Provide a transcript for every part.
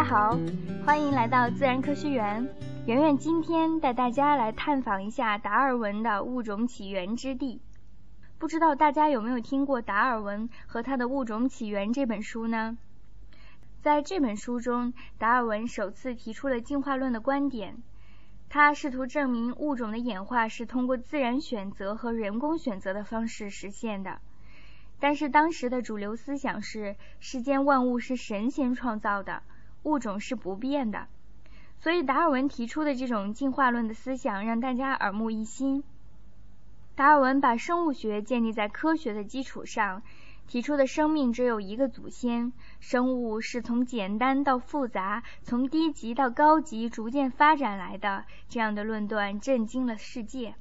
大家好，欢迎来到自然科学园。圆圆今天带大家来探访一下达尔文的物种起源之地。不知道大家有没有听过达尔文和他的《物种起源》这本书呢？在这本书中，达尔文首次提出了进化论的观点。他试图证明物种的演化是通过自然选择和人工选择的方式实现的。但是当时的主流思想是，世间万物是神仙创造的。物种是不变的，所以达尔文提出的这种进化论的思想让大家耳目一新。达尔文把生物学建立在科学的基础上，提出的生命只有一个祖先，生物是从简单到复杂，从低级到高级逐渐发展来的，这样的论断震惊了世界。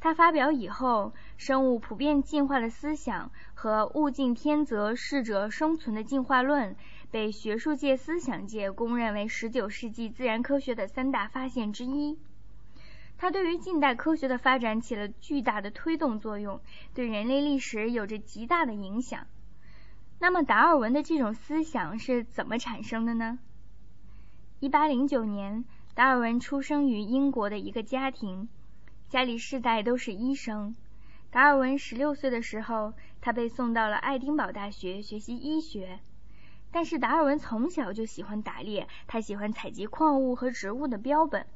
他发表以后，生物普遍进化的思想和物竞天择、适者生存的进化论。被学术界、思想界公认为十九世纪自然科学的三大发现之一。它对于近代科学的发展起了巨大的推动作用，对人类历史有着极大的影响。那么，达尔文的这种思想是怎么产生的呢一八零九年，达尔文出生于英国的一个家庭，家里世代都是医生。达尔文十六岁的时候，他被送到了爱丁堡大学学习医学。但是达尔文从小就喜欢打猎，他喜欢采集矿物和植物的标本。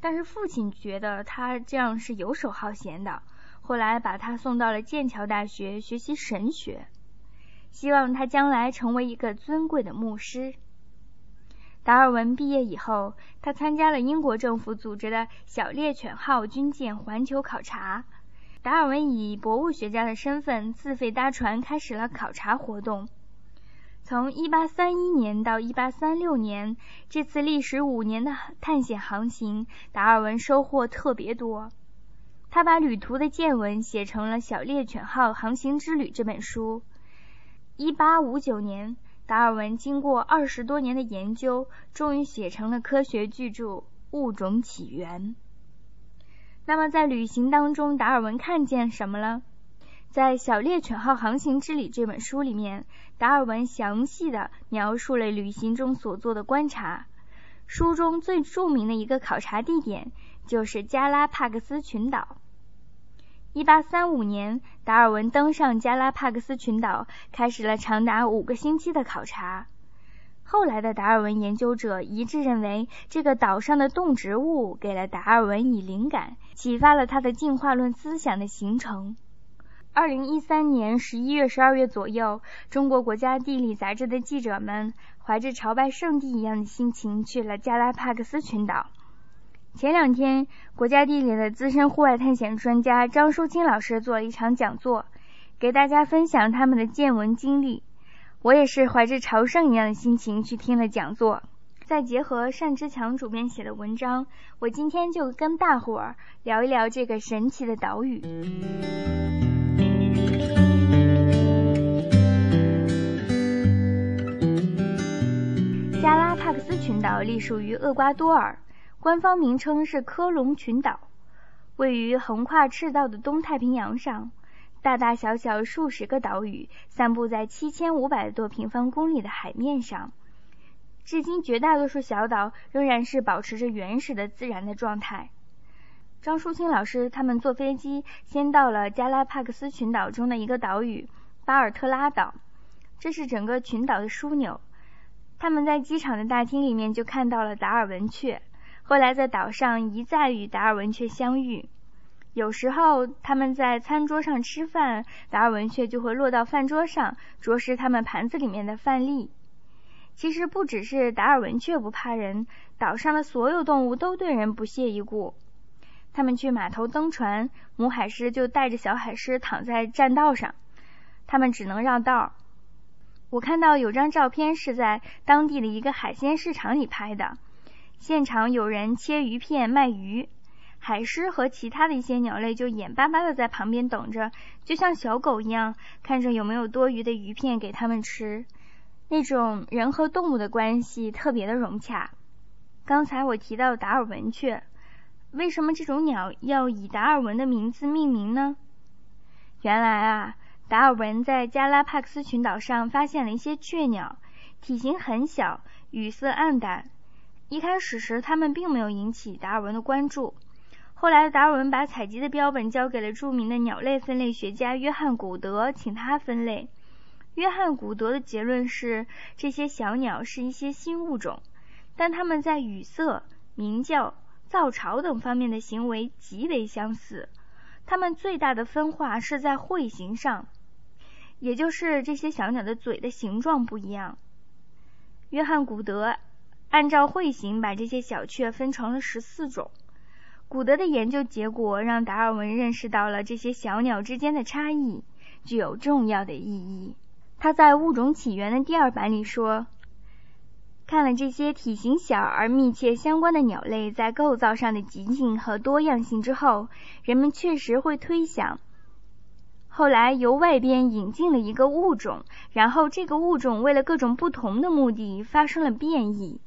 但是父亲觉得他这样是游手好闲的，后来把他送到了剑桥大学学习神学，希望他将来成为一个尊贵的牧师。达尔文毕业以后，他参加了英国政府组织的小猎犬号军舰环球考察。达尔文以博物学家的身份自费搭船，开始了考察活动。从1831年到1836年，这次历时五年的探险航行，达尔文收获特别多。他把旅途的见闻写成了《小猎犬号航行之旅》这本书。1859年，达尔文经过二十多年的研究，终于写成了科学巨著《物种起源》。那么，在旅行当中，达尔文看见什么了？在《小猎犬号航行之旅》这本书里面，达尔文详细的描述了旅行中所做的观察。书中最著名的一个考察地点就是加拉帕克斯群岛。一八三五年，达尔文登上加拉帕克斯群岛，开始了长达五个星期的考察。后来的达尔文研究者一致认为，这个岛上的动植物给了达尔文以灵感，启发了他的进化论思想的形成。二零一三年十一月、十二月左右，中国国家地理杂志的记者们怀着朝拜圣地一样的心情去了加拉帕克斯群岛。前两天，国家地理的资深户外探险专家张淑清老师做了一场讲座，给大家分享他们的见闻经历。我也是怀着朝圣一样的心情去听了讲座。再结合单之强主编写的文章，我今天就跟大伙儿聊一聊这个神奇的岛屿。群岛隶属于厄瓜多尔，官方名称是科隆群岛，位于横跨赤道的东太平洋上，大大小小数十个岛屿散布在七千五百多平方公里的海面上。至今，绝大多数小岛仍然是保持着原始的自然的状态。张淑清老师他们坐飞机先到了加拉帕克斯群岛中的一个岛屿巴尔特拉岛，这是整个群岛的枢纽。他们在机场的大厅里面就看到了达尔文雀，后来在岛上一再与达尔文雀相遇。有时候他们在餐桌上吃饭，达尔文雀就会落到饭桌上啄食他们盘子里面的饭粒。其实不只是达尔文雀不怕人，岛上的所有动物都对人不屑一顾。他们去码头登船，母海狮就带着小海狮躺在栈道上，他们只能绕道。我看到有张照片是在当地的一个海鲜市场里拍的，现场有人切鱼片卖鱼，海狮和其他的一些鸟类就眼巴巴的在旁边等着，就像小狗一样，看着有没有多余的鱼片给他们吃。那种人和动物的关系特别的融洽。刚才我提到达尔文雀，为什么这种鸟要以达尔文的名字命名呢？原来啊。达尔文在加拉帕克斯群岛上发现了一些雀鸟，体型很小，羽色暗淡。一开始时，它们并没有引起达尔文的关注。后来，达尔文把采集的标本交给了著名的鸟类分类学家约翰·古德，请他分类。约翰·古德的结论是，这些小鸟是一些新物种，但它们在羽色、鸣叫、造巢等方面的行为极为相似。它们最大的分化是在喙形上，也就是这些小鸟的嘴的形状不一样。约翰·古德按照喙形把这些小雀分成了十四种。古德的研究结果让达尔文认识到了这些小鸟之间的差异，具有重要的意义。他在《物种起源》的第二版里说：“看了这些体型小而密切相关的鸟类在构造上的极性和多样性之后，人们确实会推想，后来由外边引进了一个物种，然后这个物种为了各种不同的目的发生了变异。”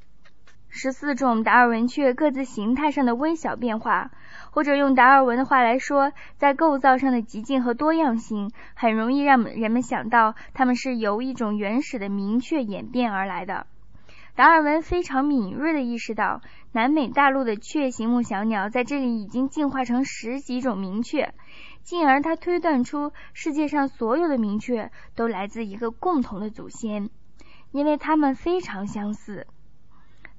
十四种达尔文雀各自形态上的微小变化，或者用达尔文的话来说，在构造上的极尽和多样性，很容易让人们想到它们是由一种原始的明确演变而来的。达尔文非常敏锐地意识到，南美大陆的雀形目小鸟在这里已经进化成十几种明雀，进而他推断出世界上所有的明雀都来自一个共同的祖先，因为它们非常相似。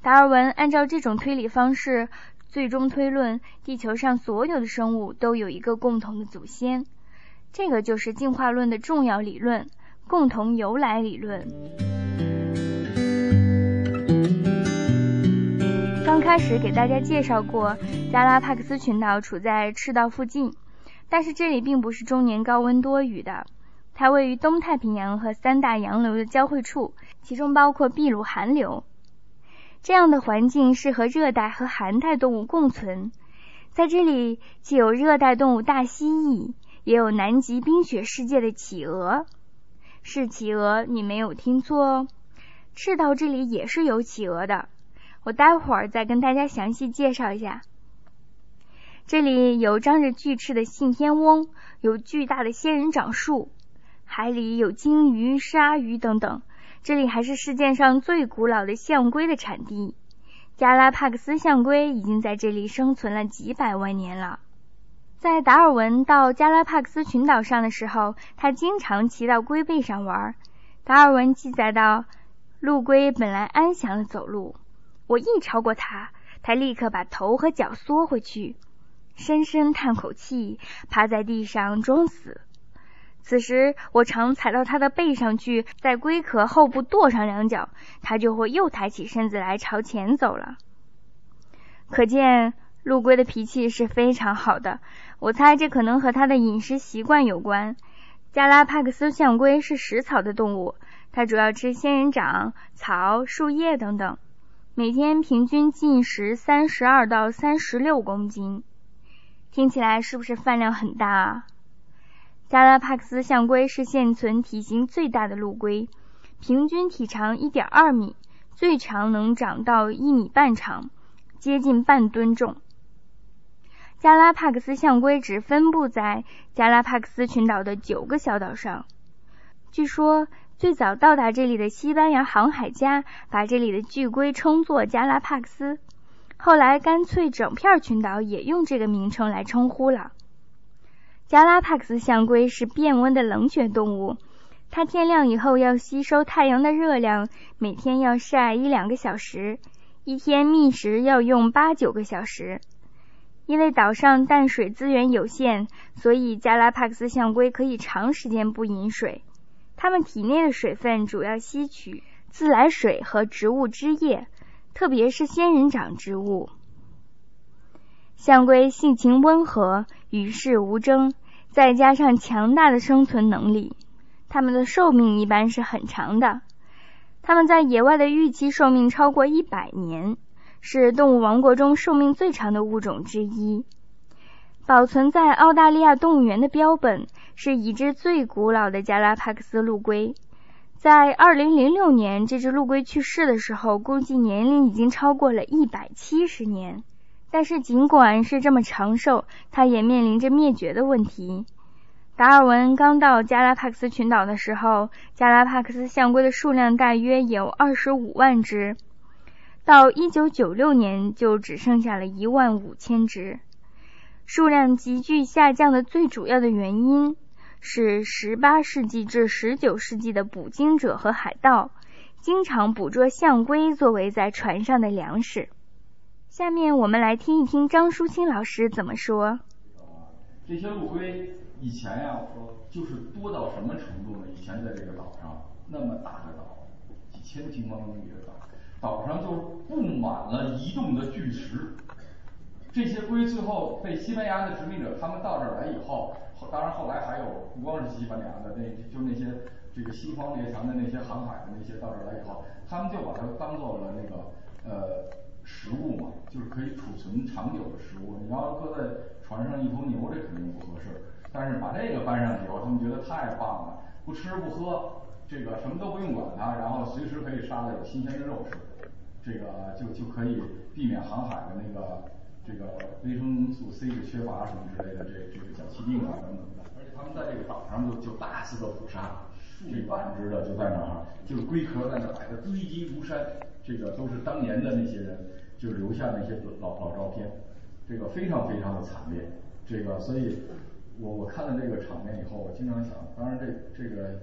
达尔文按照这种推理方式，最终推论地球上所有的生物都有一个共同的祖先，这个就是进化论的重要理论——共同由来理论。刚开始给大家介绍过，加拉帕克斯群岛处在赤道附近，但是这里并不是终年高温多雨的，它位于东太平洋和三大洋流的交汇处，其中包括秘鲁寒流。这样的环境适合热带和寒带动物共存。在这里，既有热带动物大蜥蜴，也有南极冰雪世界的企鹅。是企鹅，你没有听错哦。赤道这里也是有企鹅的，我待会儿再跟大家详细介绍一下。这里有张着巨翅的信天翁，有巨大的仙人掌树，海里有鲸鱼、鲨鱼等等。这里还是世界上最古老的象龟的产地，加拉帕克斯象龟已经在这里生存了几百万年了。在达尔文到加拉帕克斯群岛上的时候，他经常骑到龟背上玩。达尔文记载道：“陆龟本来安详的走路，我一超过它，它立刻把头和脚缩回去，深深叹口气，趴在地上装死。”此时，我常踩到它的背上去，在龟壳后部跺上两脚，它就会又抬起身子来朝前走了。可见陆龟的脾气是非常好的。我猜这可能和它的饮食习惯有关。加拉帕克斯象龟是食草的动物，它主要吃仙人掌、草、树叶等等，每天平均进食三十二到三十六公斤。听起来是不是饭量很大啊？加拉帕克斯象龟是现存体型最大的陆龟，平均体长一点二米，最长能长到一米半长，接近半吨重。加拉帕克斯象龟只分布在加拉帕克斯群岛的九个小岛上。据说，最早到达这里的西班牙航海家把这里的巨龟称作加拉帕克斯，后来干脆整片群岛也用这个名称来称呼了。加拉帕克斯象龟是变温的冷血动物，它天亮以后要吸收太阳的热量，每天要晒一两个小时，一天觅食要用八九个小时。因为岛上淡水资源有限，所以加拉帕克斯象龟可以长时间不饮水。它们体内的水分主要吸取自来水和植物汁液，特别是仙人掌植物。象龟性情温和，与世无争，再加上强大的生存能力，它们的寿命一般是很长的。它们在野外的预期寿命超过一百年，是动物王国中寿命最长的物种之一。保存在澳大利亚动物园的标本是已知最古老的加拉帕克斯陆龟。在二零零六年，这只陆龟去世的时候，估计年龄已经超过了一百七十年。但是尽管是这么长寿，它也面临着灭绝的问题。达尔文刚到加拉帕克斯群岛的时候，加拉帕克斯象龟的数量大约有二十五万只，到一九九六年就只剩下了一万五千只。数量急剧下降的最主要的原因是十八世纪至十九世纪的捕鲸者和海盗经常捕捉象龟作为在船上的粮食。下面我们来听一听张淑清老师怎么说。这些陆龟以前呀，就是多到什么程度呢？以前在这个岛上，那么大的岛，几千平方公里的岛，岛上就布满了移动的巨石。这些龟最后被西班牙的殖民者他们到这儿来以后，当然后来还有不光是西班牙的，那就那些这个西方列强的那些航海的那些到这儿来以后，他们就把它当做了那个呃食物嘛，就是可以储存长久的食物。你要搁在船上一头牛，这肯定不合适。但是把这个搬上去以后，他们觉得太棒了，不吃不喝，这个什么都不用管它，然后随时可以杀了有新鲜的肉吃，这个就就可以避免航海的那个这个维生素 C 的缺乏什么之类的，这这个脚气病啊等等的。而且他们在这个岛上就就大肆的捕杀，数万只的就在那儿，就是龟壳在那摆的堆积如山，这个都是当年的那些人就留下那些老老照片。这个非常非常的惨烈，这个所以，我我看了这个场面以后，我经常想，当然这这个，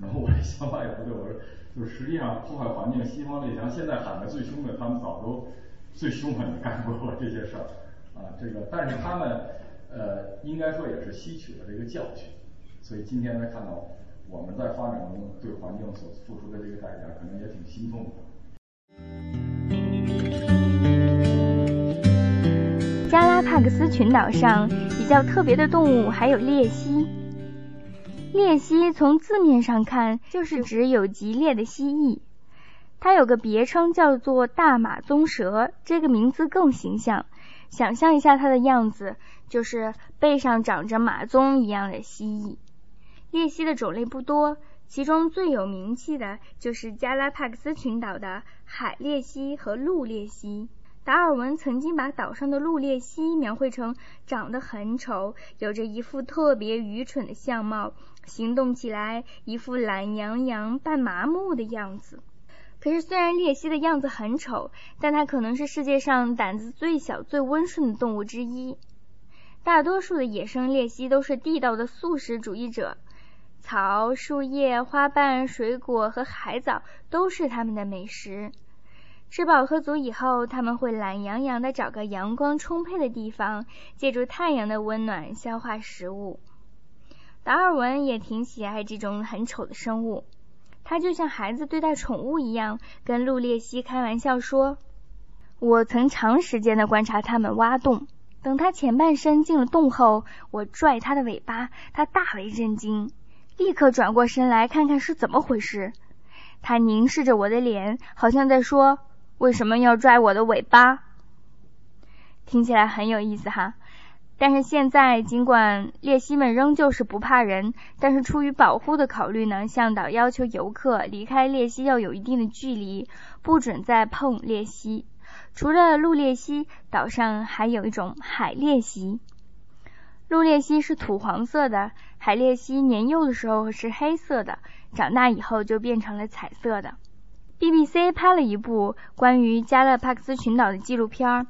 然后我的想法也不对，我说，就是实际上破坏环境，西方列强现在喊的最凶的，他们早都最凶狠的干过 这些事儿，啊，这个，但是他们呃，应该说也是吸取了这个教训，所以今天来看到我们在发展中对环境所付出的这个代价，可能也挺心痛的。加拉帕克斯群岛上比较特别的动物还有鬣蜥。鬣蜥从字面上看就是指有极猎的蜥蜴，它有个别称叫做大马鬃蛇，这个名字更形象。想象一下它的样子，就是背上长着马鬃一样的蜥蜴。鬣蜥的种类不多，其中最有名气的就是加拉帕克斯群岛的海鬣蜥和陆鬣蜥。达尔文曾经把岛上的陆鬣蜥描绘成长得很丑，有着一副特别愚蠢的相貌，行动起来一副懒洋洋、半麻木的样子。可是，虽然鬣蜥的样子很丑，但它可能是世界上胆子最小、最温顺的动物之一。大多数的野生鬣蜥都是地道的素食主义者，草、树叶、花瓣、水果和海藻都是它们的美食。吃饱喝足以后，他们会懒洋洋地找个阳光充沛的地方，借助太阳的温暖消化食物。达尔文也挺喜爱这种很丑的生物，他就像孩子对待宠物一样，跟陆列西开玩笑说：“我曾长时间的观察他们挖洞，等他前半身进了洞后，我拽他的尾巴，他大为震惊，立刻转过身来看看是怎么回事。他凝视着我的脸，好像在说。”为什么要拽我的尾巴？听起来很有意思哈。但是现在，尽管鬣蜥们仍旧是不怕人，但是出于保护的考虑呢，向导要求游客离开鬣蜥要有一定的距离，不准再碰鬣蜥。除了陆鬣蜥，岛上还有一种海鬣蜥。陆鬣蜥是土黄色的，海鬣蜥年幼的时候是黑色的，长大以后就变成了彩色的。BBC 拍了一部关于加勒帕克斯群岛的纪录片儿，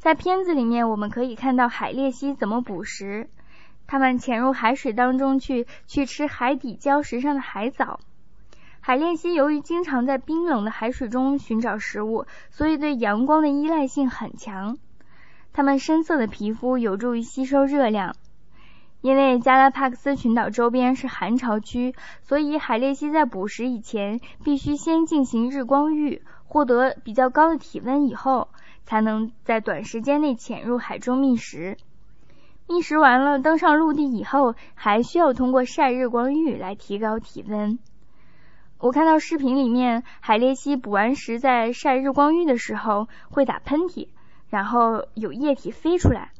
在片子里面我们可以看到海鬣蜥怎么捕食，它们潜入海水当中去去吃海底礁石上的海藻。海鬣蜥由于经常在冰冷的海水中寻找食物，所以对阳光的依赖性很强。它们深色的皮肤有助于吸收热量。因为加拉帕克斯群岛周边是寒潮区，所以海鬣蜥在捕食以前必须先进行日光浴，获得比较高的体温以后，才能在短时间内潜入海中觅食。觅食完了，登上陆地以后，还需要通过晒日光浴来提高体温。我看到视频里面，海鬣蜥捕完食在晒日光浴的时候会打喷嚏，然后有液体飞出来。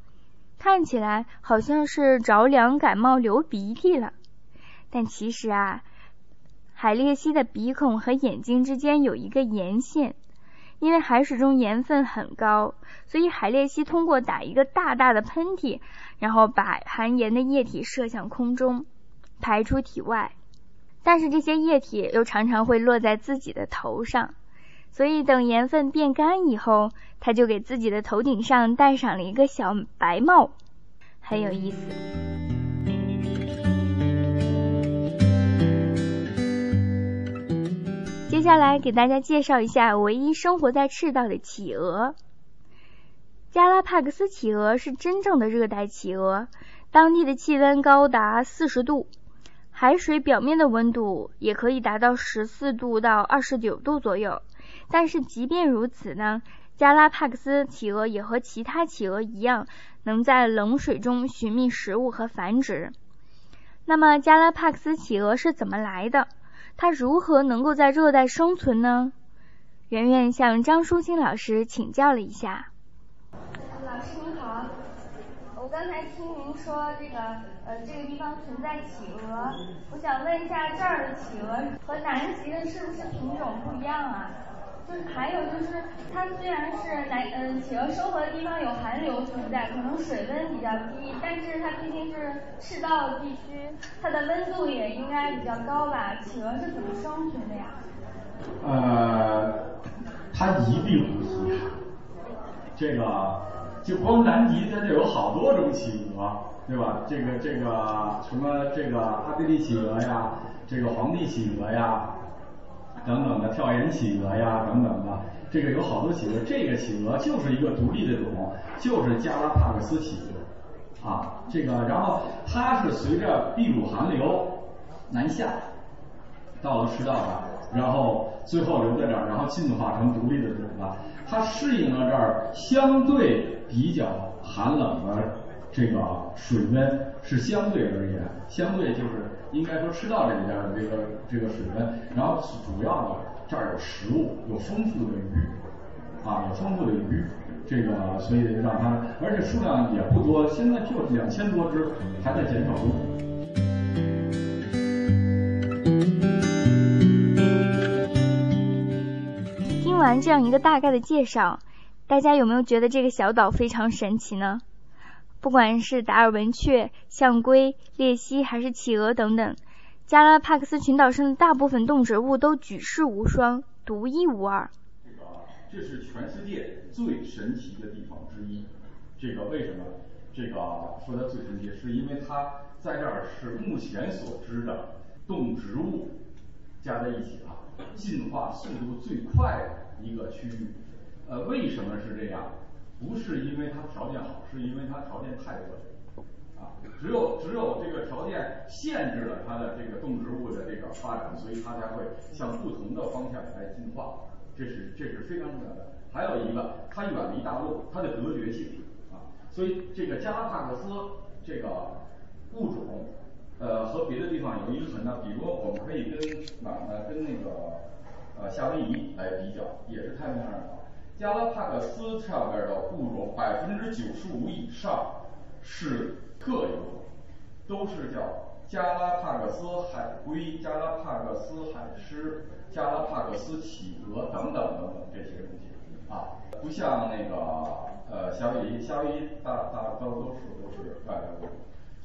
看起来好像是着凉感冒流鼻涕了，但其实啊，海鬣蜥的鼻孔和眼睛之间有一个沿线，因为海水中盐分很高，所以海鬣蜥通过打一个大大的喷嚏，然后把含盐的液体射向空中，排出体外。但是这些液体又常常会落在自己的头上，所以等盐分变干以后，它就给自己的头顶上戴上了一个小白帽，很有意思。接下来给大家介绍一下唯一生活在赤道的企鹅。加拉帕克斯企鹅是真正的热带企鹅，当地的气温高达四十度，海水表面的温度也可以达到十四度到二十九度左右。但是即便如此呢，加拉帕克斯企鹅也和其他企鹅一样，能在冷水中寻觅食物和繁殖。那么加拉帕克斯企鹅是怎么来的？它如何能够在热带生存呢？圆圆向张淑清老师请教了一下。老师您好，我刚才听您说这个呃这个地方存在企鹅，我想问一下这儿的企鹅和南极的是不是品种不一样啊？还有就是，它虽然是南嗯企鹅生活的地方有寒流存在，可能水温比较低，但是它毕竟是赤道地区，它的温度也应该比较高吧？企鹅是怎么生存的呀？呃，它一定不稀罕。这个就光南极它就有好多种企鹅，对吧？这个这个什么这个阿贝利企鹅呀，这个皇帝企鹅呀。等等的跳岩企鹅呀，等等的，这个有好多企鹅，这个企鹅就是一个独立的种，就是加拉帕克斯企鹅，啊，这个然后它是随着秘鲁寒流南下，到了赤道上，然后最后留在这儿，然后进化成独立的种子，它适应了这儿相对比较寒冷的这个水温，是相对而言，相对就是。应该说，赤道这里边的这个这个水温，然后主要的这儿有食物，有丰富的鱼，啊，有丰富的鱼，这个所以让它，而且数量也不多，现在就两千多只，还在减少中。听完这样一个大概的介绍，大家有没有觉得这个小岛非常神奇呢？不管是达尔文雀、象龟、鬣蜥，还是企鹅等等，加拉帕克斯群岛上的大部分动植物都举世无双、独一无二。这个，这是全世界最神奇的地方之一。这个为什么？这个说它最神奇，是因为它在这儿是目前所知的动植物加在一起啊，进化速度最快的一个区域。呃，为什么是这样？不是因为它条件好，是因为它条件太恶劣，啊，只有只有这个条件限制了它的这个动植物的这个发展，所以它才会向不同的方向来进化，这是这是非常重要的。还有一个，它远离大陆，它的隔绝性，啊，所以这个加拉帕克斯这个物种，呃，和别的地方有一个很大，比如我们可以跟哪呢？跟那个呃夏威夷来比较，也是太平洋上岛。加拉帕克斯上边的物种，百分之九十五以上是特有种，都是叫加拉帕克斯海龟、加拉帕克斯海狮、加拉帕克斯企鹅等等等等这些东西啊，不像那个呃夏威夷，夏威夷大大多数都是外来物种，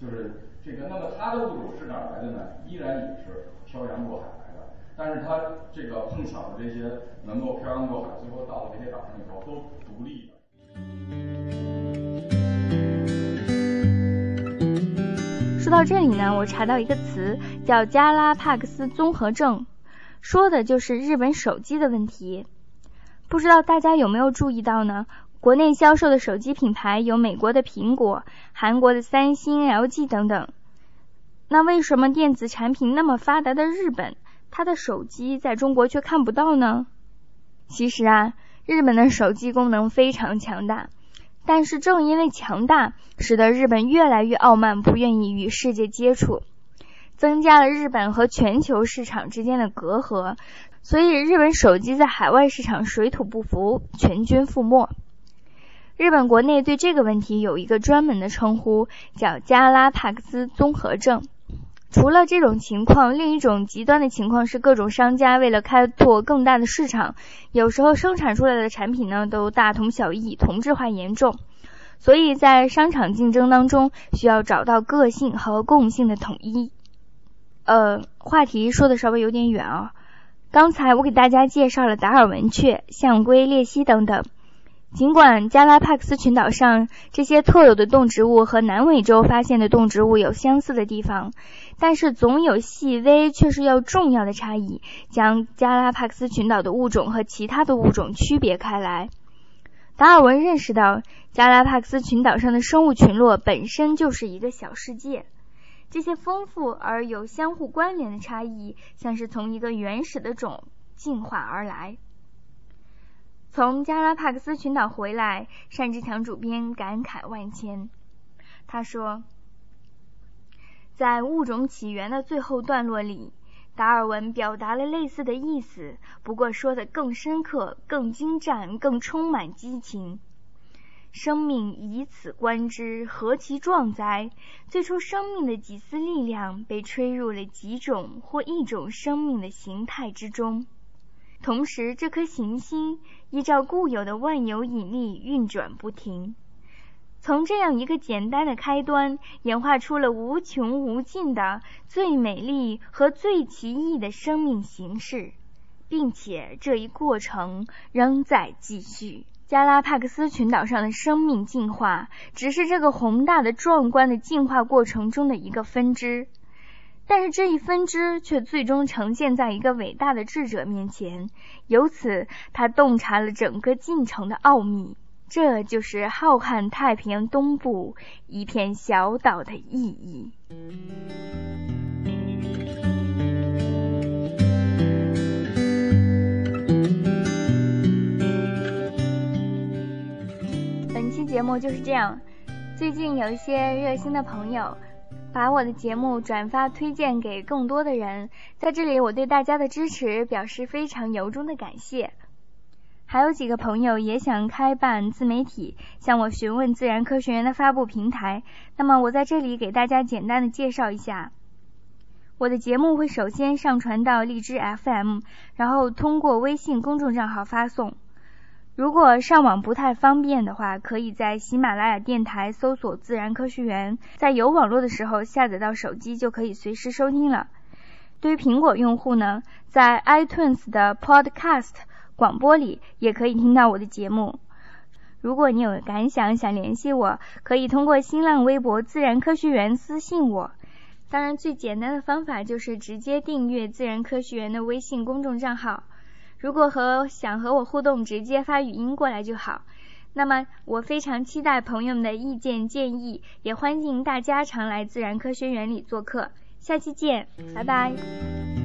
就是这个，那么它的物种是哪来的呢？依然也是漂洋过海。但是它这个碰巧的这些能够漂洋过海，最后到了这些岛上以后都独立的。说到这里呢，我查到一个词叫加拉帕克斯综合症，说的就是日本手机的问题。不知道大家有没有注意到呢？国内销售的手机品牌有美国的苹果、韩国的三星、LG 等等。那为什么电子产品那么发达的日本？他的手机在中国却看不到呢。其实啊，日本的手机功能非常强大，但是正因为强大，使得日本越来越傲慢，不愿意与世界接触，增加了日本和全球市场之间的隔阂。所以，日本手机在海外市场水土不服，全军覆没。日本国内对这个问题有一个专门的称呼，叫加拉帕克斯综合症。除了这种情况，另一种极端的情况是，各种商家为了开拓更大的市场，有时候生产出来的产品呢都大同小异，同质化严重。所以在商场竞争当中，需要找到个性和共性的统一。呃，话题说的稍微有点远啊。刚才我给大家介绍了达尔文雀、象龟、鬣蜥等等。尽管加拉帕克斯群岛上这些特有的动植物和南美洲发现的动植物有相似的地方，但是总有细微却是要重要的差异，将加拉帕克斯群岛的物种和其他的物种区别开来。达尔文认识到，加拉帕克斯群岛上的生物群落本身就是一个小世界，这些丰富而有相互关联的差异，像是从一个原始的种进化而来。从加拉帕克斯群岛回来，单志强主编感慨万千。他说，在物种起源的最后段落里，达尔文表达了类似的意思，不过说的更深刻、更精湛、更充满激情。生命以此观之，何其壮哉！最初生命的几丝力量被吹入了几种或一种生命的形态之中。同时，这颗行星依照固有的万有引力运转不停。从这样一个简单的开端，演化出了无穷无尽的最美丽和最奇异的生命形式，并且这一过程仍在继续。加拉帕克斯群岛上的生命进化，只是这个宏大的、壮观的进化过程中的一个分支。但是这一分支却最终呈现在一个伟大的智者面前，由此他洞察了整个进程的奥秘。这就是浩瀚太平洋东部一片小岛的意义。本期节目就是这样。最近有一些热心的朋友。把我的节目转发推荐给更多的人，在这里我对大家的支持表示非常由衷的感谢。还有几个朋友也想开办自媒体，向我询问自然科学园的发布平台，那么我在这里给大家简单的介绍一下。我的节目会首先上传到荔枝 FM，然后通过微信公众账号发送。如果上网不太方便的话，可以在喜马拉雅电台搜索“自然科学园”，在有网络的时候下载到手机就可以随时收听了。对于苹果用户呢，在 iTunes 的 Podcast 广播里也可以听到我的节目。如果你有感想想联系我，可以通过新浪微博“自然科学园”私信我。当然，最简单的方法就是直接订阅“自然科学园”的微信公众账号。如果和想和我互动，直接发语音过来就好。那么我非常期待朋友们的意见建议，也欢迎大家常来自然科学园里做客。下期见，拜拜。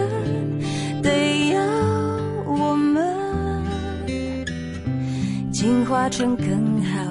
进化成更好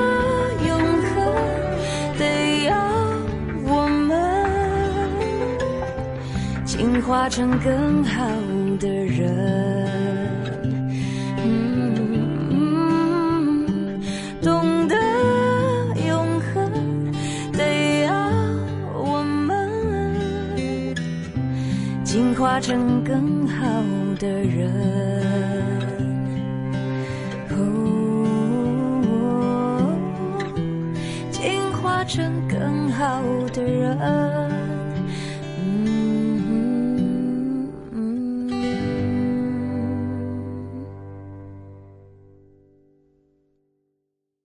化成更好的人。嗯，懂得永恒，得要我们进化成更好的人。进化成更好的人。